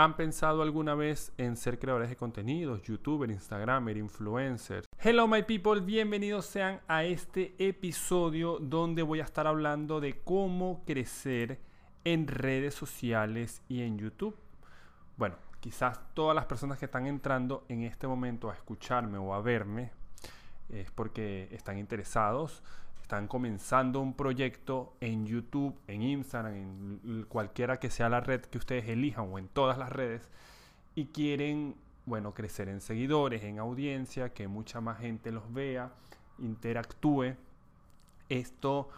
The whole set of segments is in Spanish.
¿Han pensado alguna vez en ser creadores de contenidos, youtuber, instagramer, influencer? Hello my people, bienvenidos sean a este episodio donde voy a estar hablando de cómo crecer en redes sociales y en YouTube. Bueno, quizás todas las personas que están entrando en este momento a escucharme o a verme es porque están interesados están comenzando un proyecto en YouTube, en Instagram, en cualquiera que sea la red que ustedes elijan o en todas las redes y quieren, bueno, crecer en seguidores, en audiencia, que mucha más gente los vea, interactúe. Esto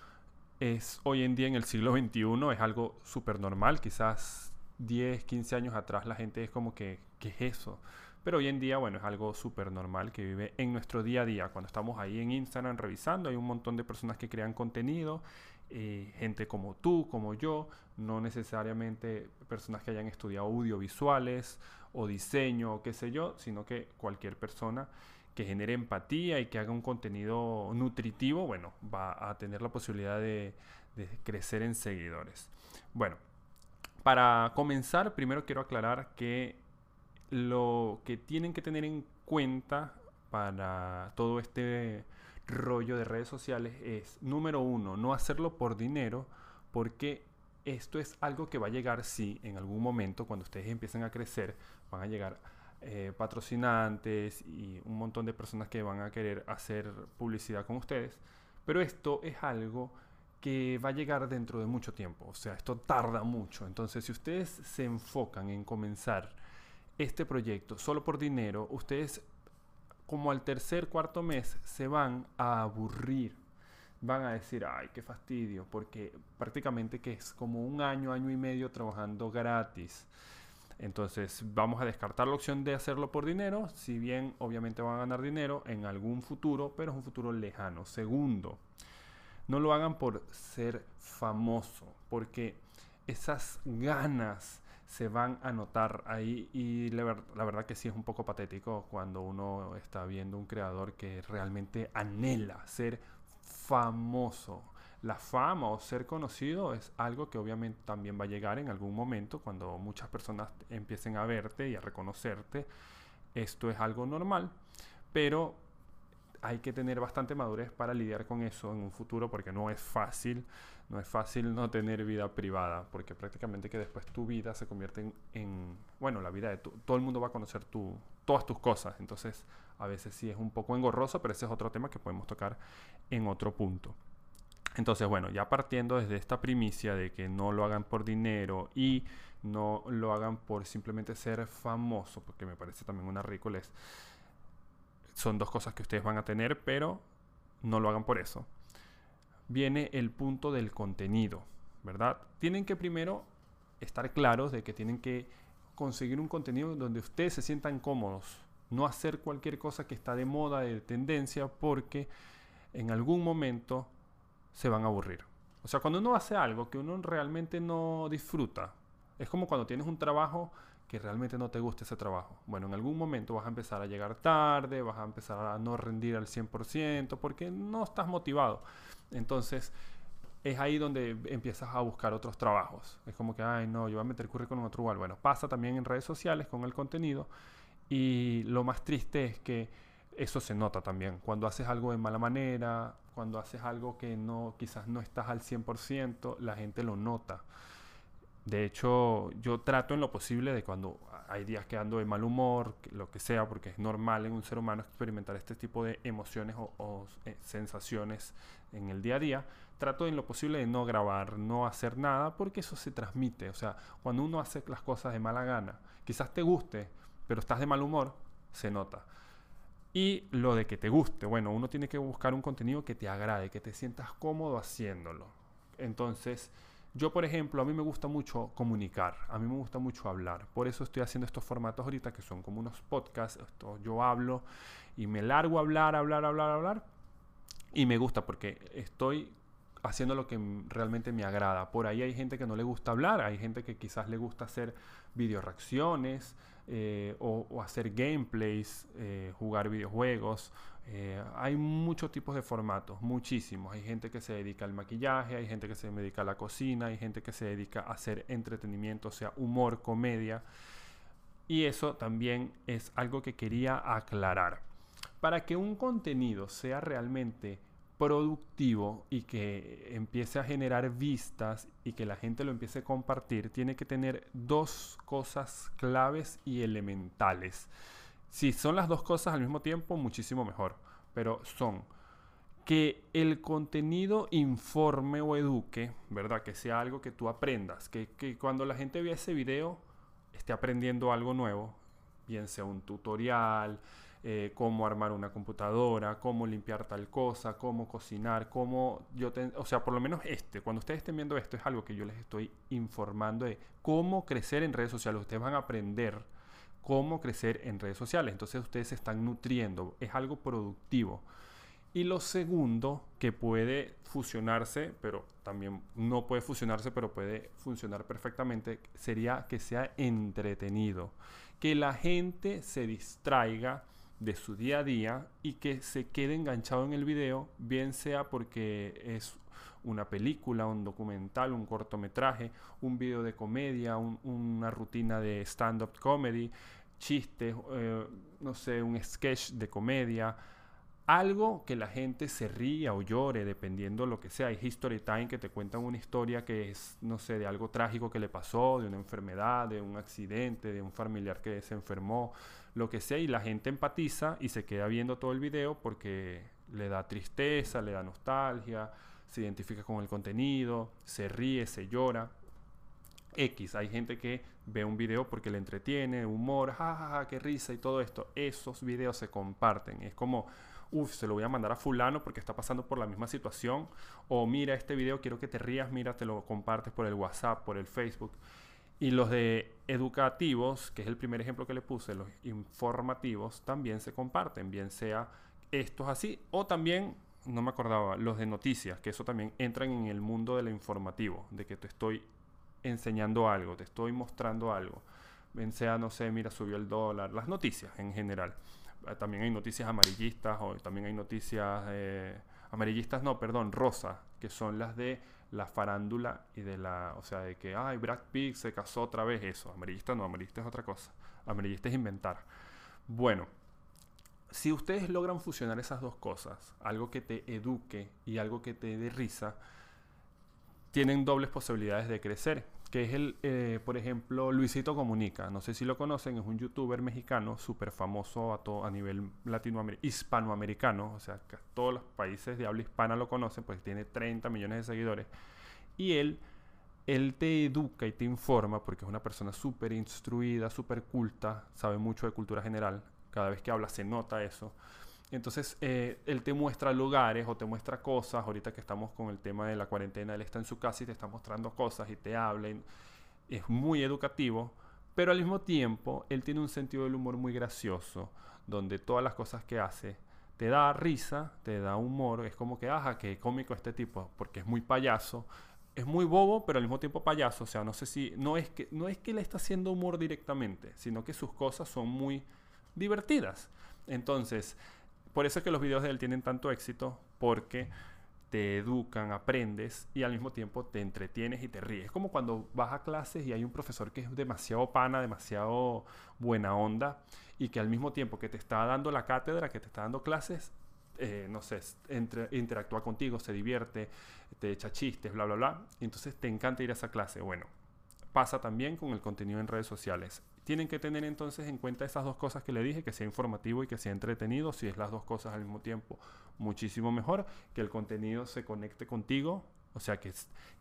es hoy en día en el siglo XXI, es algo súper normal, quizás 10, 15 años atrás la gente es como que, ¿qué es eso? Pero hoy en día, bueno, es algo súper normal que vive en nuestro día a día. Cuando estamos ahí en Instagram revisando, hay un montón de personas que crean contenido, eh, gente como tú, como yo, no necesariamente personas que hayan estudiado audiovisuales o diseño o qué sé yo, sino que cualquier persona que genere empatía y que haga un contenido nutritivo, bueno, va a tener la posibilidad de, de crecer en seguidores. Bueno, para comenzar, primero quiero aclarar que lo que tienen que tener en cuenta para todo este rollo de redes sociales es, número uno, no hacerlo por dinero, porque esto es algo que va a llegar, sí, en algún momento, cuando ustedes empiecen a crecer, van a llegar eh, patrocinantes y un montón de personas que van a querer hacer publicidad con ustedes, pero esto es algo que va a llegar dentro de mucho tiempo, o sea, esto tarda mucho, entonces si ustedes se enfocan en comenzar este proyecto solo por dinero, ustedes como al tercer, cuarto mes se van a aburrir. Van a decir, ay, qué fastidio, porque prácticamente que es como un año, año y medio trabajando gratis. Entonces vamos a descartar la opción de hacerlo por dinero, si bien obviamente van a ganar dinero en algún futuro, pero es un futuro lejano. Segundo, no lo hagan por ser famoso, porque esas ganas se van a notar ahí y la, verdad que sí es un poco patético cuando uno está viendo un creador que realmente anhela ser famoso. La fama o ser conocido es algo que obviamente también va a llegar en algún momento cuando muchas personas empiecen a verte y a reconocerte. Esto es algo normal, pero hay que tener bastante madurez para lidiar con eso en un futuro porque no es fácil no es fácil no tener vida privada, porque prácticamente que después tu vida se convierte en, bueno, la vida de tu, todo el mundo va a conocer tu, todas tus cosas, entonces a veces sí es un poco engorroso, pero ese es otro tema que podemos tocar en otro punto. Entonces, bueno, ya partiendo desde esta primicia de que no lo hagan por dinero y no lo hagan por simplemente ser famoso, porque me parece también una ridícula, son dos cosas que ustedes van a tener, pero no lo hagan por eso viene el punto del contenido, ¿verdad? Tienen que primero estar claros de que tienen que conseguir un contenido donde ustedes se sientan cómodos, no hacer cualquier cosa que está de moda, de tendencia, porque en algún momento se van a aburrir. O sea, cuando uno hace algo que uno realmente no disfruta, es como cuando tienes un trabajo que realmente no te gusta ese trabajo. Bueno, en algún momento vas a empezar a llegar tarde, vas a empezar a no rendir al 100% porque no estás motivado. Entonces, es ahí donde empiezas a buscar otros trabajos. Es como que, ay, no, yo voy a meter currículum en otro lugar. Bueno, pasa también en redes sociales con el contenido. Y lo más triste es que eso se nota también. Cuando haces algo de mala manera, cuando haces algo que no, quizás no estás al 100%, la gente lo nota. De hecho, yo trato en lo posible de cuando hay días que ando de mal humor, lo que sea, porque es normal en un ser humano experimentar este tipo de emociones o, eh, sensaciones en el día a día, trato en lo posible de no grabar, no hacer nada, porque eso se transmite. O sea, cuando uno hace las cosas de mala gana, quizás te guste, pero estás de mal humor, se nota. Y lo de que te guste, bueno, uno tiene que buscar un contenido que te agrade, que te sientas cómodo haciéndolo. Entonces, yo, por ejemplo, a mí me gusta mucho comunicar, a mí me gusta mucho hablar. Por eso estoy haciendo estos formatos ahorita que son como unos podcasts. Esto, yo hablo y me largo a hablar, hablar, hablar, hablar. Y me gusta porque estoy haciendo lo que realmente me agrada. Por ahí hay gente que no le gusta hablar, hay gente que quizás le gusta hacer video reacciones eh, o, hacer gameplays, eh, jugar videojuegos. Eh, hay muchos tipos de formatos, muchísimos. Hay gente que se dedica al maquillaje, hay gente que se dedica a la cocina, hay gente que se dedica a hacer entretenimiento, o sea, humor, comedia. Y eso también es algo que quería aclarar. Para que un contenido sea realmente productivo y que empiece a generar vistas y que la gente lo empiece a compartir, tiene que tener dos cosas claves y elementales. Si son las dos cosas al mismo tiempo, muchísimo mejor. Pero son que el contenido informe o eduque, ¿verdad? Que sea algo que tú aprendas, que, cuando la gente vea ese video esté aprendiendo algo nuevo, bien sea un tutorial, eh, cómo armar una computadora, cómo limpiar tal cosa, cómo cocinar, cómo yo, o sea, por lo menos este, cuando ustedes estén viendo esto es algo que yo les estoy informando de cómo crecer en redes sociales. Ustedes van a aprender cómo crecer en redes sociales. Entonces ustedes se están nutriendo, es algo productivo. Y lo segundo que puede fusionarse, pero también no puede fusionarse, pero puede funcionar perfectamente, sería que sea entretenido. Que la gente se distraiga de su día a día y que se quede enganchado en el video, bien sea porque es una película, un documental, un cortometraje, un video de comedia, una rutina de stand-up comedy, chistes, eh, no sé, un sketch de comedia, algo que la gente se ría o llore, dependiendo lo que sea. Hay History Time que te cuentan una historia que es, no sé, de algo trágico que le pasó, de una enfermedad, de un accidente, de un familiar que se enfermó, lo que sea, y la gente empatiza y se queda viendo todo el video porque le da tristeza, le da nostalgia, se identifica con el contenido, se ríe, se llora. X, hay gente que ve un video porque le entretiene, humor, jajaja, qué risa y todo esto. Esos videos se comparten. Es como, uff, se lo voy a mandar a fulano porque está pasando por la misma situación. O mira este video, quiero que te rías, mira, te lo compartes por el WhatsApp, por el Facebook. Y los de educativos, que es el primer ejemplo que le puse, los informativos, también se comparten, bien sea estos así, o también, no me acordaba, los de noticias, que eso también entran en el mundo del informativo, de que te estoy enseñando algo, te estoy mostrando algo. Bien sea, no sé, mira, subió el dólar, las noticias en general. Eh, también hay noticias amarillistas, o también hay noticias eh, amarillistas, no, perdón, rosa, que son las de la farándula y de la, o sea, de que, ay, Brad Pitt se casó otra vez, eso. Amarillista no, amarillista es otra cosa. Amarillista es inventar. Bueno, si ustedes logran fusionar esas dos cosas, algo que te eduque y algo que te dé risa, tienen dobles posibilidades de crecer que es el, eh, por ejemplo, Luisito Comunica. No sé si lo conocen, es un youtuber mexicano súper famoso a, a nivel latinoamericano, hispanoamericano, o sea, que todos los países de habla hispana lo conocen, pues tiene 30 millones de seguidores. Y él, él te educa y te informa, porque es una persona súper instruida, súper culta, sabe mucho de cultura general. Cada vez que habla se nota eso. Entonces, eh, él te muestra lugares o te muestra cosas. Ahorita que estamos con el tema de la cuarentena, él está en su casa y te está mostrando cosas y te habla. Es muy educativo, pero al mismo tiempo, él tiene un sentido del humor muy gracioso, donde todas las cosas que hace te da risa, te da humor. Es como que, ajá, qué cómico este tipo, porque es muy payaso. Es muy bobo, pero al mismo tiempo payaso. O sea, no sé si. No es que, no es que le está haciendo humor directamente, sino que sus cosas son muy divertidas. Entonces, por eso es que los videos de él tienen tanto éxito, porque te educan, aprendes y al mismo tiempo te entretienes y te ríes. Es como cuando vas a clases y hay un profesor que es demasiado pana, demasiado buena onda y que al mismo tiempo que te está dando la cátedra, que te está dando clases, eh, no sé, interactúa contigo, se divierte, te echa chistes, bla, bla, bla. Entonces te encanta ir a esa clase. Bueno, pasa también con el contenido en redes sociales. Tienen que tener entonces en cuenta esas dos cosas que le dije, que sea informativo y que sea entretenido. Si es las dos cosas al mismo tiempo, muchísimo mejor. Que el contenido se conecte contigo, o sea, que,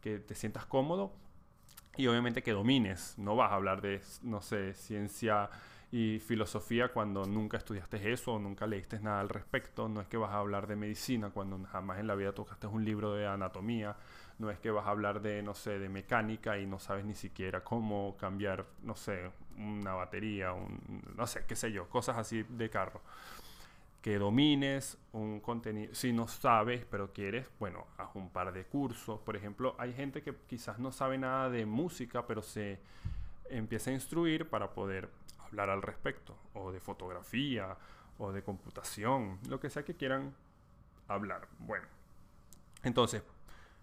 que te sientas cómodo. Y obviamente que domines. No vas a hablar de, no sé, ciencia y filosofía cuando nunca estudiaste eso o nunca leíste nada al respecto. No es que vas a hablar de medicina cuando jamás en la vida tocaste un libro de anatomía. No es que vas a hablar de, no sé, de mecánica y no sabes ni siquiera cómo cambiar, no sé, una batería, un, no sé, qué sé yo, cosas así de carro. Que domines un contenido. Si no sabes, pero quieres, bueno, haz un par de cursos. Por ejemplo, hay gente que quizás no sabe nada de música, pero se empieza a instruir para poder hablar al respecto, o de fotografía, o de computación, lo que sea que quieran hablar. Bueno, entonces,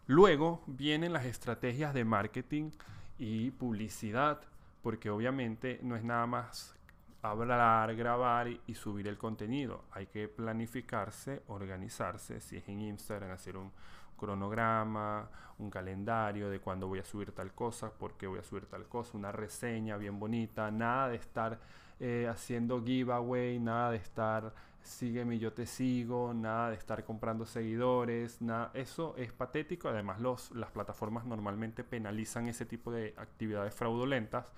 luego vienen las estrategias de marketing y publicidad, porque obviamente no es nada más hablar, grabar y, subir el contenido. Hay que planificarse, organizarse. Si es en Instagram, hacer un cronograma, un calendario de cuándo voy a subir tal cosa, por qué voy a subir tal cosa, una reseña bien bonita. Nada de estar eh, haciendo giveaway, nada de estar sígueme yo te sigo, nada de estar comprando seguidores, nada, eso es patético. Además, los, las plataformas normalmente penalizan ese tipo de actividades fraudulentas.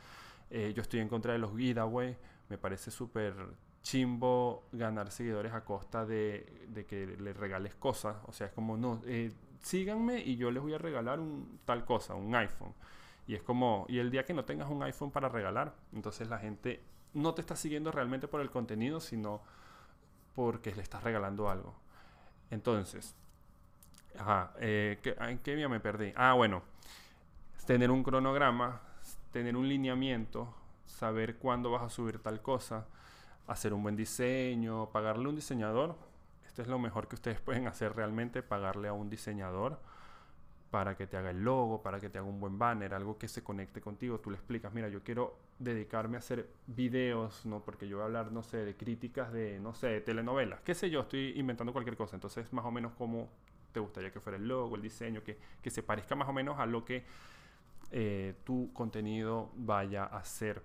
Eh, yo estoy en contra de los giveaway, me parece súper chimbo ganar seguidores a costa de, que les regales cosas. O sea, es como, no, eh, síganme y yo les voy a regalar un tal cosa, un iPhone. Y es como, y el día que no tengas un iPhone para regalar, entonces la gente no te está siguiendo realmente por el contenido, sino porque le estás regalando algo. Entonces, ajá, eh, ¿en qué día me perdí? Ah, bueno, tener un cronograma, tener un lineamiento, saber cuándo vas a subir tal cosa, hacer un buen diseño, pagarle un diseñador. Es lo mejor que ustedes pueden hacer realmente, pagarle a un diseñador para que te haga el logo, para que te haga un buen banner, algo que se conecte contigo. Tú le explicas, mira, yo quiero dedicarme a hacer videos, ¿no? Porque yo voy a hablar, no sé, de críticas de, no sé, de telenovelas, qué sé yo, estoy inventando cualquier cosa. Entonces, más o menos cómo te gustaría que fuera el logo, el diseño, que, que se parezca más o menos a lo que eh, tu contenido vaya a ser.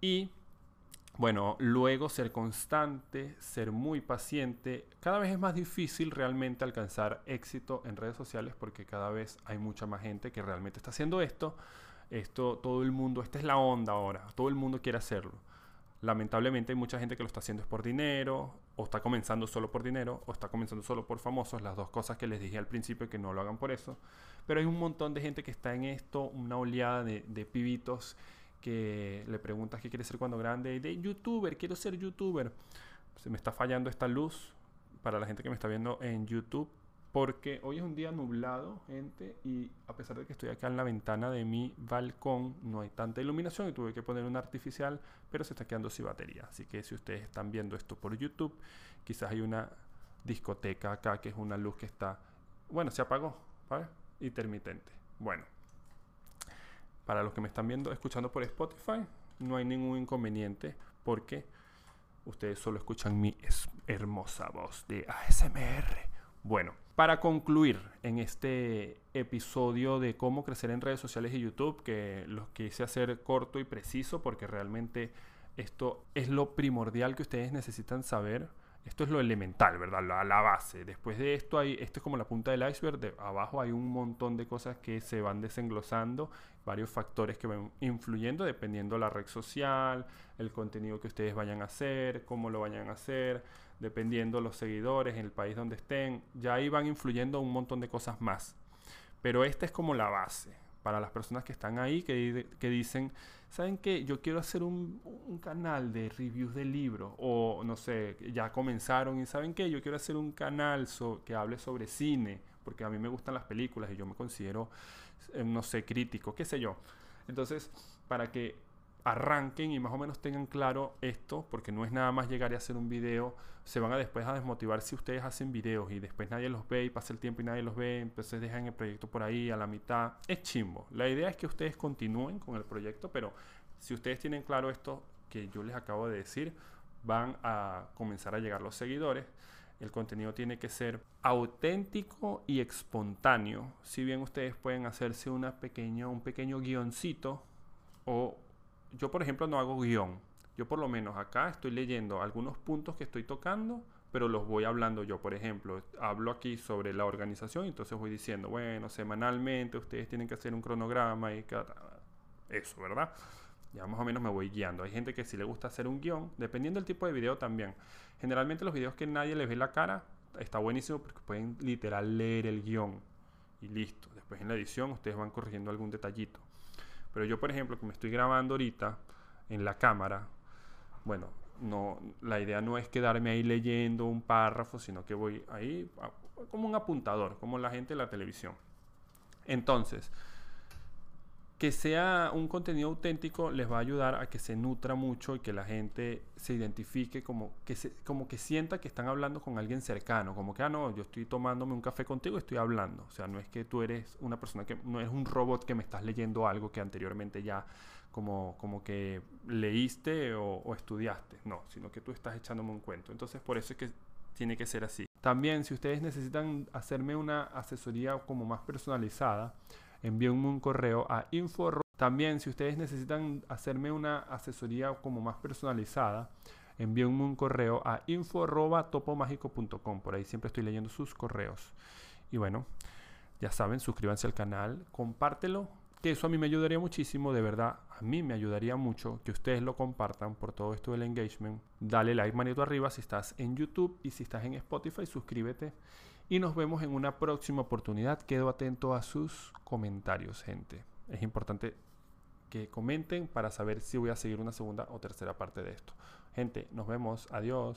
Y bueno, luego ser constante, ser muy paciente. Cada vez es más difícil realmente alcanzar éxito en redes sociales porque cada vez hay mucha más gente que realmente está haciendo esto. Esto, todo el mundo, esta es la onda ahora, todo el mundo quiere hacerlo. Lamentablemente hay mucha gente que lo está haciendo es por dinero, o está comenzando solo por dinero, o está comenzando solo por famosos, las dos cosas que les dije al principio que no lo hagan por eso. Pero hay un montón de gente que está en esto, una oleada de, de pibitos que le preguntas qué quiere ser cuando grande, de youtuber, quiero ser youtuber. Se me está fallando esta luz para la gente que me está viendo en YouTube, porque hoy es un día nublado, gente, y a pesar de que estoy acá en la ventana de mi balcón, no hay tanta iluminación y tuve que poner una artificial, pero se está quedando sin batería. Así que si ustedes están viendo esto por YouTube, quizás hay una discoteca acá que es una luz que está, bueno, se apagó, ¿vale? Intermitente. Bueno. Para los que me están viendo, escuchando por Spotify, no hay ningún inconveniente porque ustedes solo escuchan mi hermosa voz de ASMR. Bueno, para concluir en este episodio de cómo crecer en redes sociales y YouTube, que los quise hacer corto y preciso porque realmente esto es lo primordial que ustedes necesitan saber esto es lo elemental, ¿verdad? La, la, base. Después de esto, hay, esto es como la punta del iceberg. Abajo hay un montón de cosas que se van desenglosando, varios factores que van influyendo dependiendo la red social, el contenido que ustedes vayan a hacer, cómo lo vayan a hacer, dependiendo los seguidores en el país donde estén. Ya ahí van influyendo un montón de cosas más. Pero esta es como la base para las personas que están ahí, que, que dicen, ¿saben qué? Yo quiero hacer un, un, canal de reviews de libros, o no sé, ya comenzaron y ¿saben qué? Yo quiero hacer un canal que hable sobre cine, porque a mí me gustan las películas y yo me considero, eh, no sé, crítico, qué sé yo. Entonces, para que arranquen y más o menos tengan claro esto, porque no es nada más llegar y hacer un video, se van a después a desmotivar si ustedes hacen videos y después nadie los ve y pasa el tiempo y nadie los ve, entonces dejan el proyecto por ahí a la mitad. Es chimbo. La idea es que ustedes continúen con el proyecto, pero si ustedes tienen claro esto que yo les acabo de decir, van a comenzar a llegar los seguidores. El contenido tiene que ser auténtico y espontáneo. Si bien ustedes pueden hacerse una pequeña, un pequeño guioncito o yo por ejemplo no hago guion. Yo por lo menos acá estoy leyendo algunos puntos que estoy tocando, pero los voy hablando yo. Por ejemplo, hablo aquí sobre la organización, entonces voy diciendo, bueno, semanalmente ustedes tienen que hacer un cronograma y eso, ¿verdad? Ya más o menos me voy guiando. Hay gente que si le gusta hacer un guion, dependiendo del tipo de video también. Generalmente los videos que nadie les ve la cara, está buenísimo porque pueden literal leer el guion y listo. Después en la edición ustedes van corrigiendo algún detallito. Pero yo, por ejemplo, que me estoy grabando ahorita en la cámara, bueno, no, la idea no es quedarme ahí leyendo un párrafo, sino que voy ahí como un apuntador, como la gente de la televisión. Entonces, que sea un contenido auténtico les va a ayudar a que se nutra mucho y que la gente se identifique como que, se, como que sienta que están hablando con alguien cercano, como que, ah, no, yo estoy tomándome un café contigo y estoy hablando. O sea, no es que tú eres una persona que, no es un robot que me estás leyendo algo que anteriormente ya como, como que leíste o, o estudiaste, no, sino que tú estás echándome un cuento. Entonces por eso es que tiene que ser así. También si ustedes necesitan hacerme una asesoría como más personalizada, envíenme un correo a info. También si ustedes necesitan hacerme una asesoría como más personalizada, envíenme un correo a info.topomágico.com. Por ahí siempre estoy leyendo sus correos. Y bueno, ya saben, suscríbanse al canal, compártelo, que eso a mí me ayudaría muchísimo, de verdad, a mí me ayudaría mucho que ustedes lo compartan por todo esto del engagement. Dale like manito arriba si estás en YouTube y si estás en Spotify, suscríbete. Y nos vemos en una próxima oportunidad. Quedo atento a sus comentarios, gente. Es importante que comenten para saber si voy a seguir una segunda o tercera parte de esto. Gente, nos vemos. Adiós.